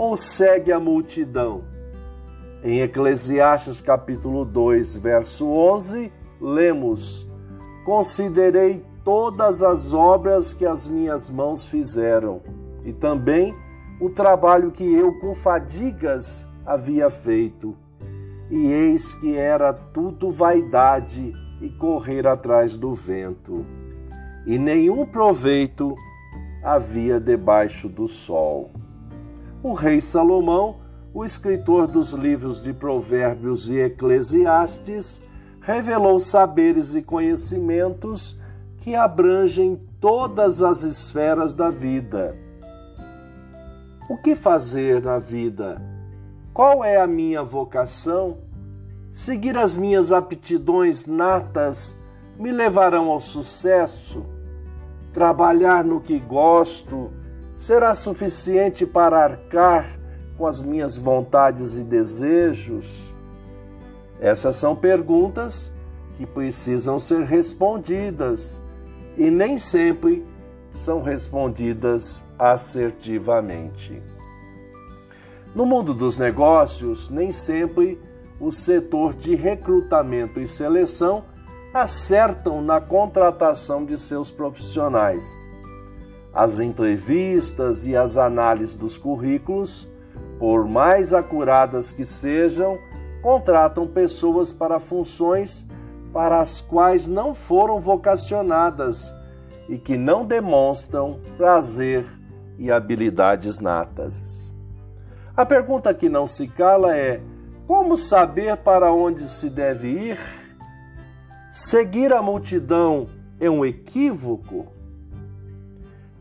Ou segue a multidão? Em Eclesiastes capítulo 2, verso 11, lemos: Considerei todas as obras que as minhas mãos fizeram, e também o trabalho que eu com fadigas havia feito. E eis que era tudo vaidade e correr atrás do vento, e nenhum proveito havia debaixo do sol o rei Salomão, o escritor dos livros de Provérbios e Eclesiastes, revelou saberes e conhecimentos que abrangem todas as esferas da vida. O que fazer na vida? Qual é a minha vocação? Seguir as minhas aptidões natas me levarão ao sucesso? Trabalhar no que gosto será suficiente para arcar com as minhas vontades e desejos? Essas são perguntas que precisam ser respondidas e nem sempre são respondidas assertivamente. No mundo dos negócios, nem sempre o setor de recrutamento e seleção acertam na contratação de seus profissionais. As entrevistas e as análises dos currículos, por mais acuradas que sejam, contratam pessoas para funções para as quais não foram vocacionadas e que não demonstram prazer e habilidades natas. A pergunta que não se cala é: como saber para onde se deve ir? Seguir a multidão é um equívoco?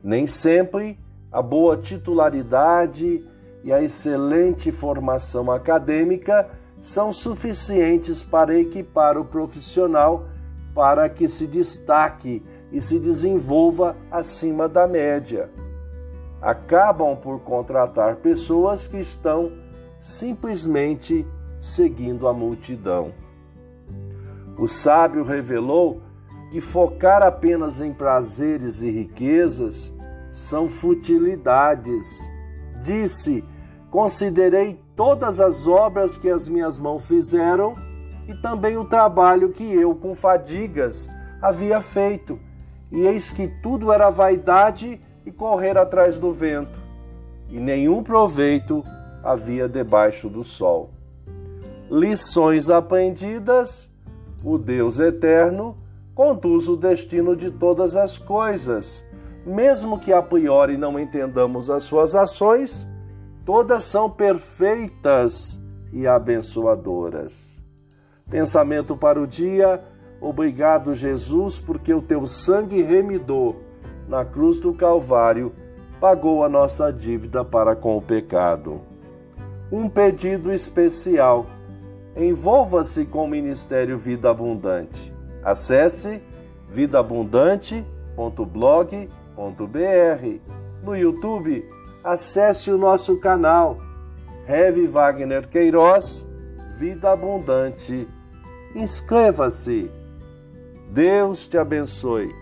Nem sempre a boa titularidade e a excelente formação acadêmica são suficientes para equipar o profissional para que se destaque e se desenvolva acima da média. Acabam por contratar pessoas que estão simplesmente seguindo a multidão. O sábio revelou que focar apenas em prazeres e riquezas são futilidades. Disse: Considerei todas as obras que as minhas mãos fizeram e também o trabalho que eu, com fadigas, havia feito, e eis que tudo era vaidade e correr atrás do vento, e nenhum proveito havia debaixo do sol. Lições aprendidas, o Deus eterno conduz o destino de todas as coisas. Mesmo que a priori não entendamos as suas ações, todas são perfeitas e abençoadoras. Pensamento para o dia: Obrigado, Jesus, porque o teu sangue remidor na cruz do Calvário pagou a nossa dívida para com o pecado. Um pedido especial. Envolva-se com o Ministério Vida Abundante. Acesse vidaabundante.blog.br. No YouTube, acesse o nosso canal Rev Wagner Queiroz Vida Abundante. Inscreva-se. Deus te abençoe.